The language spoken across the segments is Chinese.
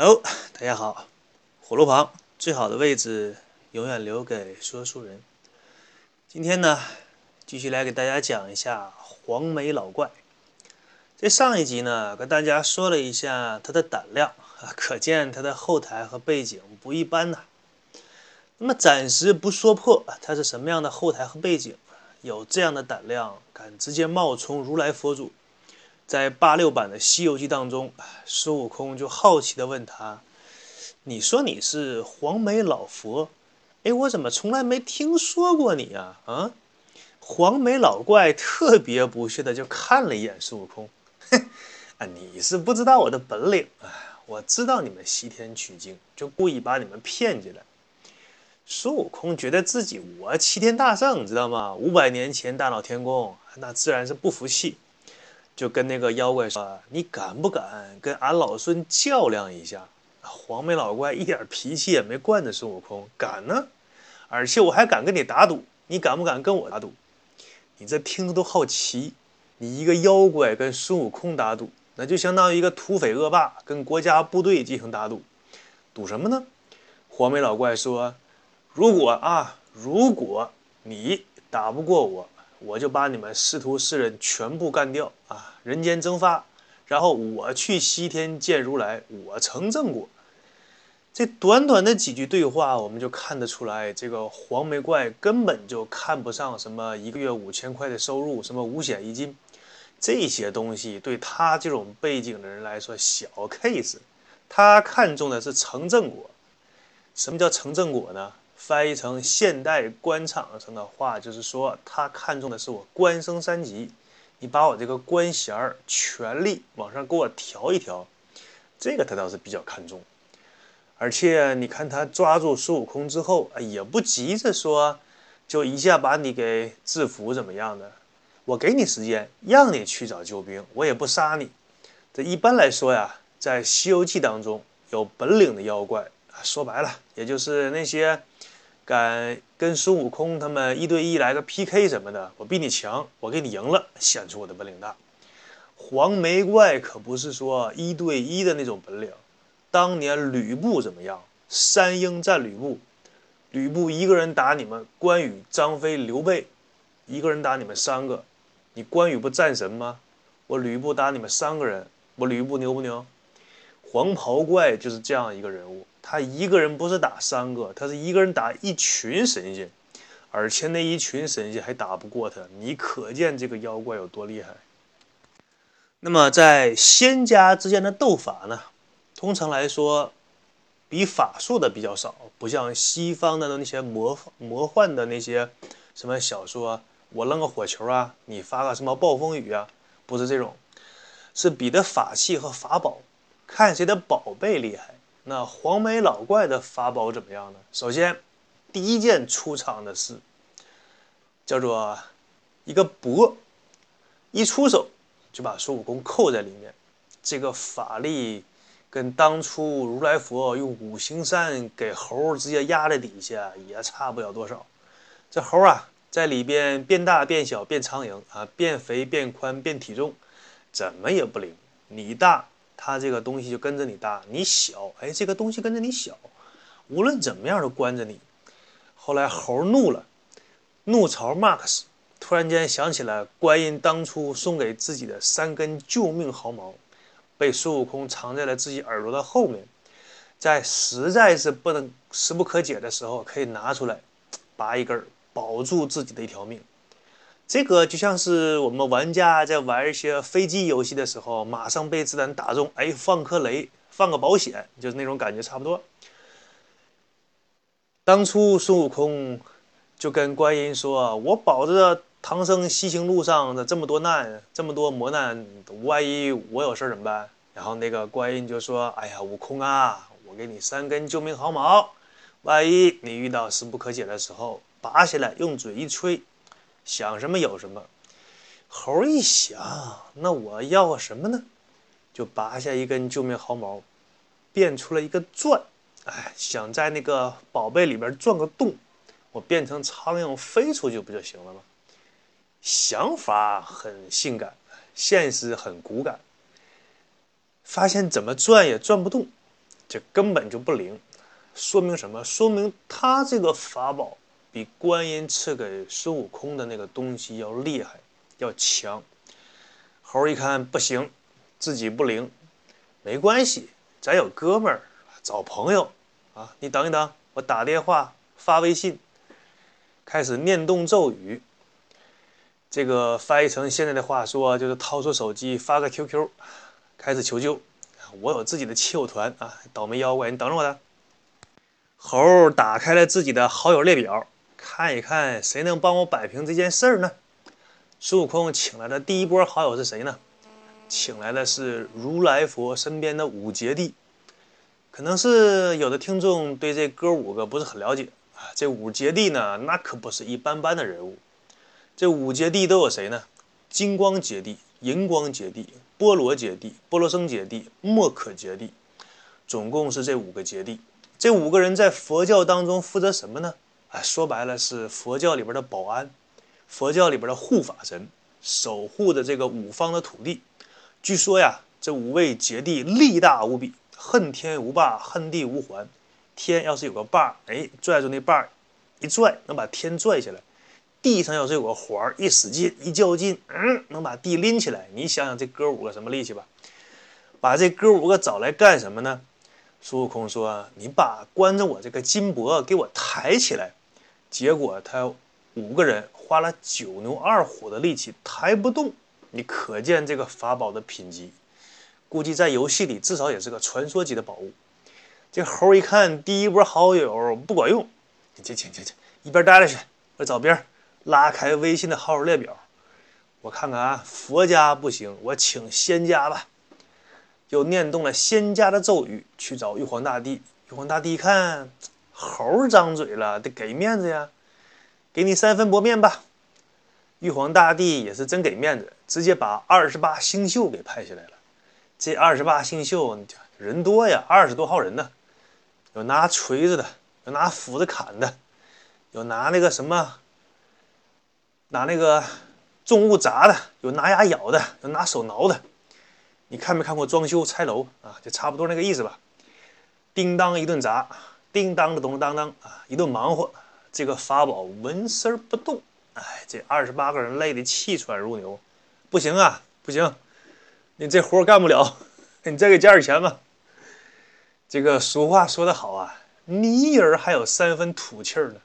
Hello，大家好。火炉旁最好的位置永远留给说书人。今天呢，继续来给大家讲一下黄眉老怪。在上一集呢，跟大家说了一下他的胆量，可见他的后台和背景不一般呐。那么暂时不说破他是什么样的后台和背景，有这样的胆量，敢直接冒充如来佛祖。在八六版的《西游记》当中，孙悟空就好奇地问他：“你说你是黄眉老佛，哎，我怎么从来没听说过你啊？”啊，黄眉老怪特别不屑地就看了一眼孙悟空：“哼，啊，你是不知道我的本领啊！我知道你们西天取经，就故意把你们骗进来。”孙悟空觉得自己我齐天大圣，知道吗？五百年前大闹天宫，那自然是不服气。就跟那个妖怪说：“你敢不敢跟俺老孙较量一下？”黄眉老怪一点脾气也没惯着孙悟空，敢呢，而且我还敢跟你打赌，你敢不敢跟我打赌？你这听着都好奇，你一个妖怪跟孙悟空打赌，那就相当于一个土匪恶霸跟国家部队进行打赌，赌什么呢？黄眉老怪说：“如果啊，如果你打不过我。”我就把你们师徒四人全部干掉啊！人间蒸发，然后我去西天见如来，我成正果。这短短的几句对话，我们就看得出来，这个黄眉怪根本就看不上什么一个月五千块的收入，什么五险一金，这些东西对他这种背景的人来说小 case。他看重的是成正果。什么叫成正果呢？翻译成现代官场上的话，就是说他看中的是我官升三级，你把我这个官衔儿、权力往上给我调一调，这个他倒是比较看重。而且你看他抓住孙悟空之后，也不急着说就一下把你给制服怎么样的，我给你时间，让你去找救兵，我也不杀你。这一般来说呀，在《西游记》当中有本领的妖怪，说白了，也就是那些。敢跟孙悟空他们一对一来个 PK 什么的，我比你强，我给你赢了，显出我的本领大。黄眉怪可不是说一对一的那种本领。当年吕布怎么样？三英战吕布，吕布一个人打你们关羽、张飞、刘备，一个人打你们三个，你关羽不战神吗？我吕布打你们三个人，我吕布牛不牛？黄袍怪就是这样一个人物。他一个人不是打三个，他是一个人打一群神仙，而且那一群神仙还打不过他，你可见这个妖怪有多厉害。那么在仙家之间的斗法呢，通常来说，比法术的比较少，不像西方的那些魔魔幻的那些什么小说，我扔个火球啊，你发个什么暴风雨啊，不是这种，是比的法器和法宝，看谁的宝贝厉害。那黄眉老怪的法宝怎么样呢？首先，第一件出场的是叫做一个钵，一出手就把孙悟空扣在里面。这个法力跟当初如来佛用五行山给猴直接压在底下也差不了多少。这猴啊，在里边变大变小变苍蝇啊，变肥变宽变体重，怎么也不灵。你大。他这个东西就跟着你大，你小，哎，这个东西跟着你小，无论怎么样都关着你。后来猴怒了，怒朝 Max，突然间想起了观音当初送给自己的三根救命毫毛，被孙悟空藏在了自己耳朵的后面，在实在是不能时不可解的时候，可以拿出来拔一根，保住自己的一条命。这个就像是我们玩家在玩一些飞机游戏的时候，马上被子弹打中，哎，放颗雷，放个保险，就是那种感觉差不多。当初孙悟空就跟观音说：“我保着唐僧西行路上的这么多难，这么多磨难，万一我有事怎么办？”然后那个观音就说：“哎呀，悟空啊，我给你三根救命毫毛，万一你遇到事不可解的时候，拔下来用嘴一吹。”想什么有什么。猴一想，那我要什么呢？就拔下一根救命毫毛，变出了一个钻。哎，想在那个宝贝里边钻个洞，我变成苍蝇飞出去不就行了吗？想法很性感，现实很骨感。发现怎么转也转不动，这根本就不灵。说明什么？说明他这个法宝比观音赐给孙悟空的那个东西要厉害。要强，猴一看不行，自己不灵，没关系，咱有哥们儿，找朋友啊！你等一等，我打电话发微信，开始念动咒语。这个翻译成现在的话说，就是掏出手机发个 QQ，开始求救。我有自己的亲友团啊，倒霉妖怪，你等着我的。猴打开了自己的好友列表，看一看谁能帮我摆平这件事儿呢？孙悟空请来的第一波好友是谁呢？请来的是如来佛身边的五劫帝。可能是有的听众对这哥五个不是很了解啊。这五劫帝呢，那可不是一般般的人物。这五劫帝都有谁呢？金光劫帝、银光劫帝、波罗劫帝、波罗僧劫帝、莫可劫帝，总共是这五个劫帝。这五个人在佛教当中负责什么呢？哎，说白了是佛教里边的保安。佛教里边的护法神，守护的这个五方的土地。据说呀，这五位劫帝力大无比，恨天无霸，恨地无环。天要是有个把儿，哎，拽住那把儿，一拽能把天拽下来；地上要是有个环儿，一使劲，一较劲，嗯，能把地拎起来。你想想这哥五个什么力气吧？把这哥五个找来干什么呢？孙悟空说：“你把关着我这个金箔给我抬起来。”结果他五个人。花了九牛二虎的力气抬不动，你可见这个法宝的品级，估计在游戏里至少也是个传说级的宝物。这猴一看第一波好友不管用，请请请请，一边待着去，我找边拉开微信的好友列表，我看看啊，佛家不行，我请仙家吧。又念动了仙家的咒语，去找玉皇大帝。玉皇大帝一看猴张嘴了，得给面子呀。给你三分薄面吧。玉皇大帝也是真给面子，直接把二十八星宿给派下来了。这二十八星宿人多呀，二十多号人呢，有拿锤子的，有拿斧子砍的，有拿那个什么，拿那个重物砸的，有拿牙咬的，有拿手挠的。你看没看过装修拆楼啊？就差不多那个意思吧。叮当一顿砸，叮当的咚当当啊，一顿忙活。这个法宝纹丝不动，哎，这二十八个人累得气喘如牛，不行啊，不行，你这活干不了，你再给加点钱吧。这个俗话说得好啊，泥人还有三分土气儿呢。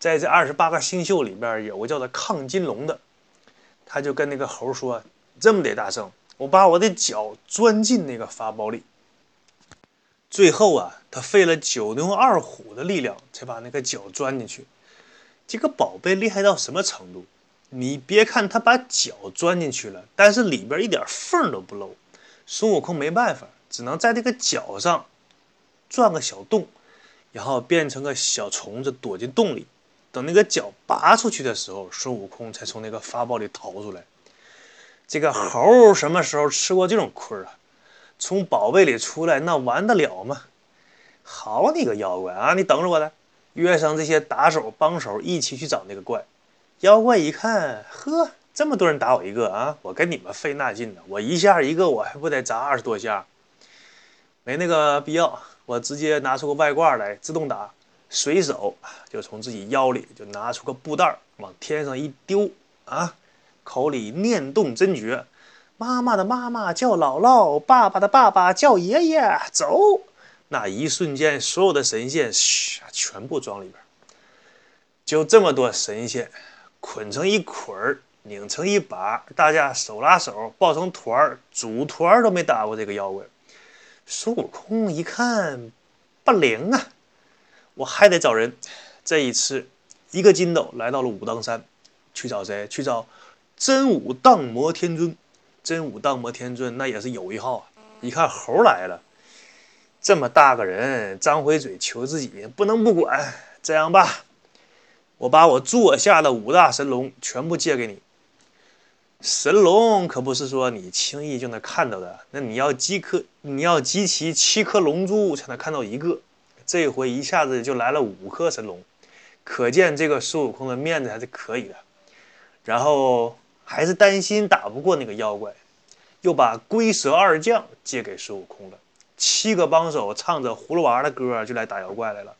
在这二十八个星宿里边，有个叫做亢金龙的，他就跟那个猴说：“这么的，大圣，我把我的脚钻进那个法宝里。”最后啊，他费了九牛二虎的力量，才把那个脚钻进去。这个宝贝厉害到什么程度？你别看他把脚钻进去了，但是里边一点缝都不漏。孙悟空没办法，只能在这个脚上钻个小洞，然后变成个小虫子躲进洞里。等那个脚拔出去的时候，孙悟空才从那个法宝里逃出来。这个猴什么时候吃过这种亏啊？从宝贝里出来，那完得了吗？好你个妖怪啊！你等着我的，约上这些打手帮手一起去找那个怪。妖怪一看，呵，这么多人打我一个啊！我跟你们费那劲呢，我一下一个，我还不得砸二十多下？没那个必要，我直接拿出个外挂来自动打，随手就从自己腰里就拿出个布袋往天上一丢啊，口里念动真诀。妈妈的妈妈叫姥姥，爸爸的爸爸叫爷爷。走，那一瞬间，所有的神仙嘘，全部装里边。就这么多神仙，捆成一捆儿，拧成一把，大家手拉手，抱成团儿，组团儿都没打过这个妖怪。孙悟空一看，不灵啊，我还得找人。这一次，一个筋斗来到了武当山，去找谁？去找真武荡魔天尊。真武荡魔天尊那也是有一号啊！一看猴来了，这么大个人，张回嘴求自己，不能不管。这样吧，我把我座下的五大神龙全部借给你。神龙可不是说你轻易就能看到的，那你要集颗，你要集齐七颗龙珠才能看到一个。这回一下子就来了五颗神龙，可见这个孙悟空的面子还是可以的。然后还是担心打不过那个妖怪，又把龟蛇二将借给孙悟空了。七个帮手唱着葫芦娃的歌就来打妖怪来了。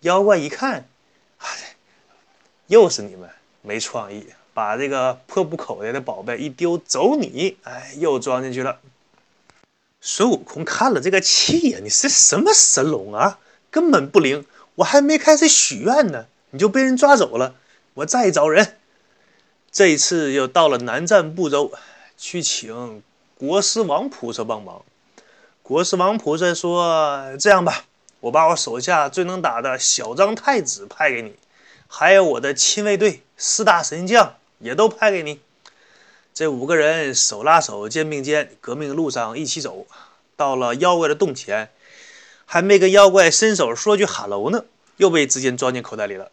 妖怪一看，哎，又是你们没创意。把这个破布口袋的宝贝一丢，走你！哎，又装进去了。孙悟空看了这个气呀，你是什么神龙啊？根本不灵！我还没开始许愿呢，你就被人抓走了。我再找人。这一次又到了南瞻部洲，去请国师王菩萨帮忙。国师王菩萨说：“这样吧，我把我手下最能打的小张太子派给你，还有我的亲卫队四大神将。”也都派给你，这五个人手拉手、肩并肩，革命路上一起走。到了妖怪的洞前，还没跟妖怪伸手说句哈喽呢，又被直接装进口袋里了。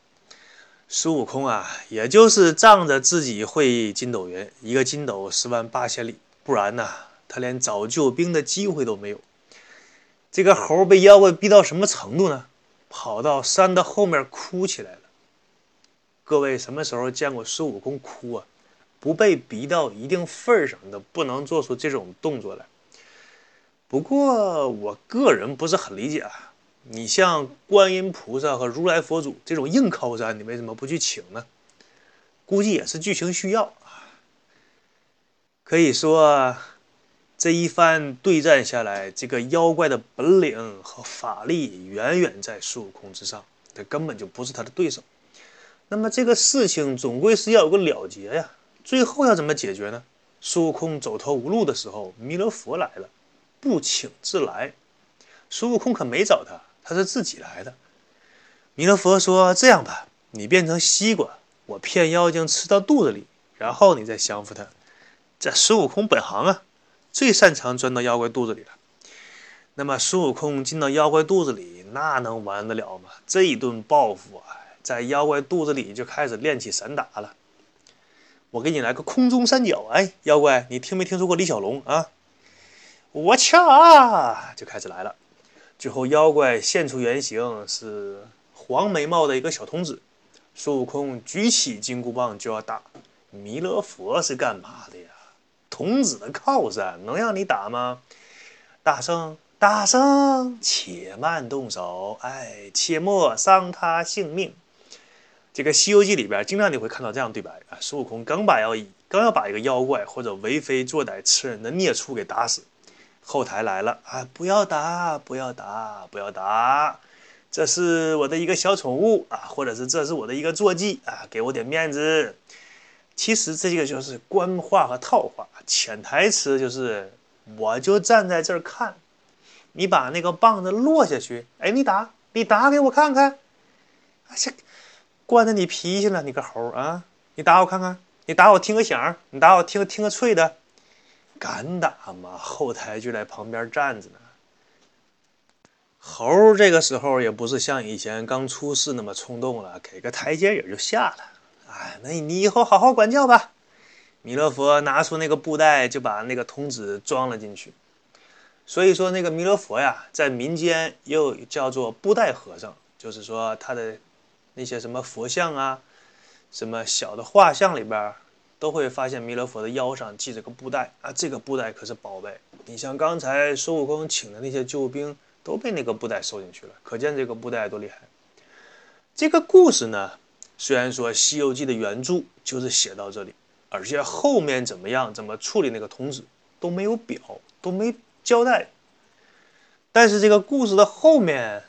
孙悟空啊，也就是仗着自己会筋斗云，一个筋斗十万八千里，不然呢，他连找救兵的机会都没有。这个猴被妖怪逼到什么程度呢？跑到山的后面哭起来了。各位什么时候见过孙悟空哭啊？不被逼到一定份儿上的，不能做出这种动作来。不过我个人不是很理解啊，你像观音菩萨和如来佛祖这种硬靠山，你为什么不去请呢？估计也是剧情需要啊。可以说，这一番对战下来，这个妖怪的本领和法力远远在孙悟空之上，他根本就不是他的对手。那么这个事情总归是要有个了结呀，最后要怎么解决呢？孙悟空走投无路的时候，弥勒佛来了，不请自来。孙悟空可没找他，他是自己来的。弥勒佛说：“这样吧，你变成西瓜，我骗妖精吃到肚子里，然后你再降服他。”这孙悟空本行啊，最擅长钻到妖怪肚子里了。那么孙悟空进到妖怪肚子里，那能完得了吗？这一顿报复啊！在妖怪肚子里就开始练起散打了。我给你来个空中三角，哎，妖怪，你听没听说过李小龙啊？我掐，就开始来了。最后妖怪现出原形，是黄眉毛的一个小童子。孙悟空举起金箍棒就要打。弥勒佛是干嘛的呀？童子的靠山，能让你打吗？大圣，大圣，且慢动手，哎，切莫伤他性命。这个《西游记》里边，经常你会看到这样对白啊：孙悟空刚把要刚要把一个妖怪或者为非作歹吃人的孽畜给打死，后台来了啊，不要打，不要打，不要打，这是我的一个小宠物啊，或者是这是我的一个坐骑啊，给我点面子。其实这个就是官话和套话，潜台词就是我就站在这儿看，你把那个棒子落下去，哎，你打，你打给我看看，这。惯着你脾气了，你个猴啊！你打我看看，你打我听个响，你打我听听个脆的，敢打吗？后台就在旁边站着呢。猴这个时候也不是像以前刚出世那么冲动了，给个台阶也就下了。哎，那你以后好好管教吧。弥勒佛拿出那个布袋，就把那个童子装了进去。所以说，那个弥勒佛呀，在民间又叫做布袋和尚，就是说他的。那些什么佛像啊，什么小的画像里边，都会发现弥勒佛的腰上系着个布袋啊，这个布袋可是宝贝。你像刚才孙悟空请的那些救兵，都被那个布袋收进去了，可见这个布袋多厉害。这个故事呢，虽然说《西游记》的原著就是写到这里，而且后面怎么样，怎么处理那个童子都没有表，都没交代。但是这个故事的后面。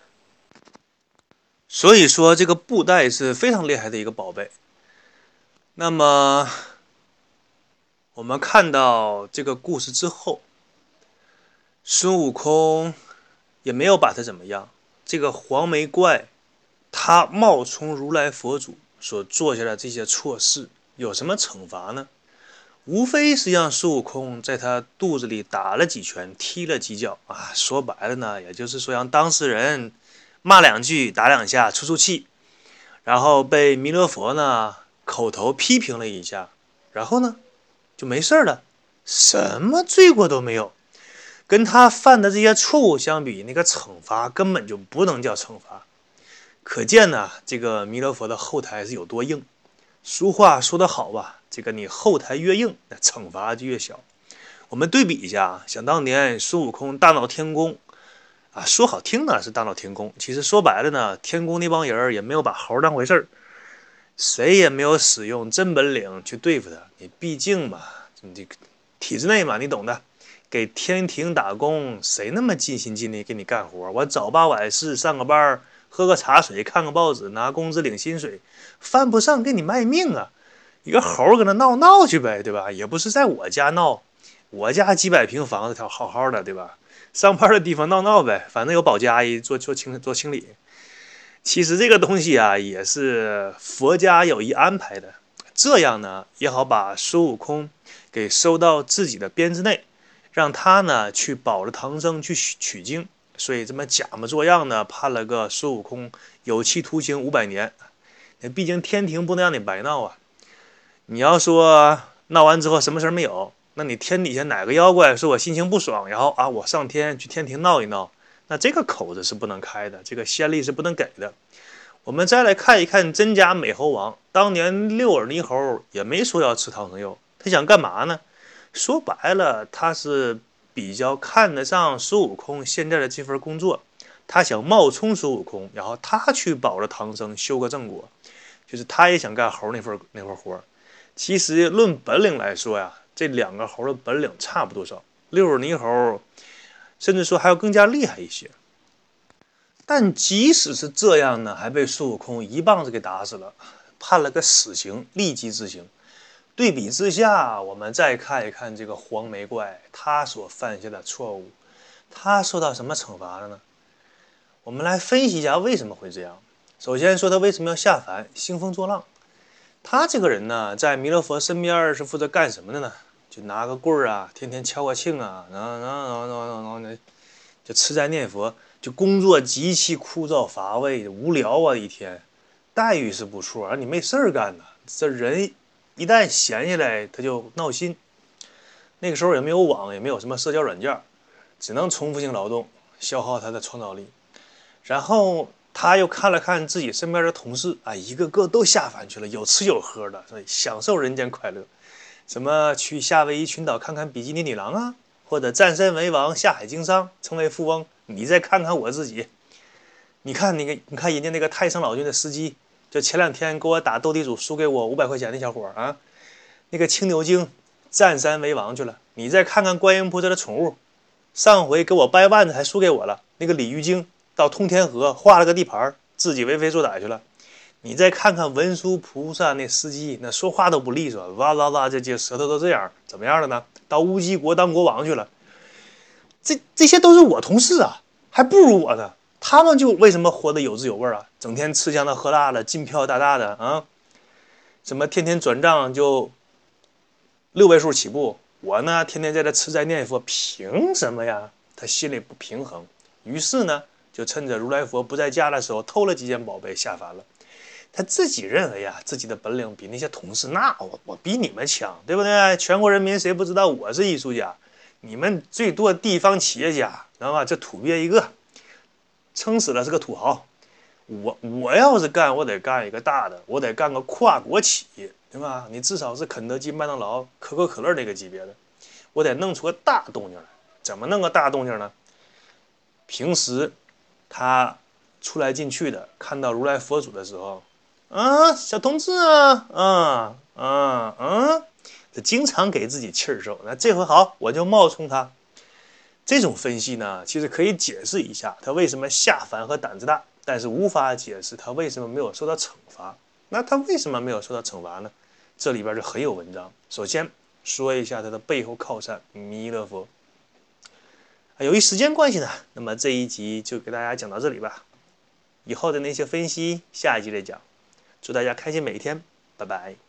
所以说，这个布袋是非常厉害的一个宝贝。那么，我们看到这个故事之后，孙悟空也没有把他怎么样。这个黄眉怪，他冒充如来佛祖所做下的这些错事，有什么惩罚呢？无非是让孙悟空在他肚子里打了几拳，踢了几脚啊。说白了呢，也就是说让当事人。骂两句，打两下，出出气，然后被弥勒佛呢口头批评了一下，然后呢就没事了，什么罪过都没有。跟他犯的这些错误相比，那个惩罚根本就不能叫惩罚。可见呢，这个弥勒佛的后台是有多硬。俗话说得好吧，这个你后台越硬，那惩罚就越小。我们对比一下，想当年孙悟空大闹天宫，啊，说好听呢是大闹天宫，其实说白了呢，天宫那帮人也没有把猴当回事儿，谁也没有使用真本领去对付他。你毕竟嘛，你这个体制内嘛，你懂的。给天庭打工，谁那么尽心尽力给你干活？我早八晚四上个班儿，喝个茶水，看个报纸，拿工资领薪水，犯不上给你卖命啊！一个猴搁那闹闹去呗，对吧？也不是在我家闹，我家几百平房子，条好好的，对吧？上班的地方闹闹呗，反正有保洁阿姨做做清做清理。其实这个东西啊，也是佛家有意安排的，这样呢也好把孙悟空给收到自己的编制内。让他呢去保着唐僧去取取经，所以这么假模作样的判了个孙悟空有期徒刑五百年。那毕竟天庭不能让你白闹啊！你要说闹完之后什么事儿没有，那你天底下哪个妖怪说我心情不爽，然后啊我上天去天庭闹一闹，那这个口子是不能开的，这个先例是不能给的。我们再来看一看真假美猴王，当年六耳猕猴也没说要吃唐僧肉，他想干嘛呢？说白了，他是比较看得上孙悟空现在的这份工作，他想冒充孙悟空，然后他去保着唐僧修个正果，就是他也想干猴那份那份活其实论本领来说呀，这两个猴的本领差不多少，六耳猕猴甚至说还要更加厉害一些。但即使是这样呢，还被孙悟空一棒子给打死了，判了个死刑，立即执行。对比之下，我们再看一看这个黄眉怪，他所犯下的错误，他受到什么惩罚了呢？我们来分析一下为什么会这样。首先说他为什么要下凡兴风作浪？他这个人呢，在弥勒佛身边是负责干什么的呢？就拿个棍儿啊，天天敲个磬啊，然后然后然后然后就吃斋念佛，就工作极其枯燥乏味、无聊啊一天，待遇是不错，而你没事儿干呢，这人。一旦闲下来，他就闹心。那个时候也没有网，也没有什么社交软件，只能重复性劳动，消耗他的创造力。然后他又看了看自己身边的同事，啊，一个个都下凡去了，有吃有喝的，所以享受人间快乐。什么去夏威夷群岛看看比基尼女郎啊，或者占山为王，下海经商，成为富翁。你再看看我自己，你看那个，你看人家那个太上老君的司机。就前两天给我打斗地主输给我五百块钱的小伙儿啊，那个青牛精占山为王去了。你再看看观音菩萨的宠物，上回给我掰腕子还输给我了。那个鲤鱼精到通天河画了个地盘，自己为非作歹去了。你再看看文殊菩萨那司机，那说话都不利索，哇哇哇，这这舌头都这样，怎么样了呢？到乌鸡国当国王去了。这这些都是我同事啊，还不如我呢。他们就为什么活得有滋有味啊？整天吃香的喝辣的，金票大大的啊！什么天天转账就六位数起步，我呢天天在这吃斋念佛，凭什么呀？他心里不平衡，于是呢就趁着如来佛不在家的时候偷了几件宝贝下凡了。他自己认为呀，自己的本领比那些同事，那我我比你们强，对不对？全国人民谁不知道我是艺术家？你们最多地方企业家，知道吧？这土鳖一个。撑死了是个土豪，我我要是干，我得干一个大的，我得干个跨国企业，对吧？你至少是肯德基、麦当劳、可口可乐这个级别的，我得弄出个大动静来。怎么弄个大动静呢？平时他出来进去的，看到如来佛祖的时候，啊，小同志啊，啊啊啊，这经常给自己气儿受。那这回好，我就冒充他。这种分析呢，其实可以解释一下他为什么下凡和胆子大，但是无法解释他为什么没有受到惩罚。那他为什么没有受到惩罚呢？这里边就很有文章。首先说一下他的背后靠山弥勒佛。由于时间关系呢，那么这一集就给大家讲到这里吧。以后的那些分析，下一集再讲。祝大家开心每一天，拜拜。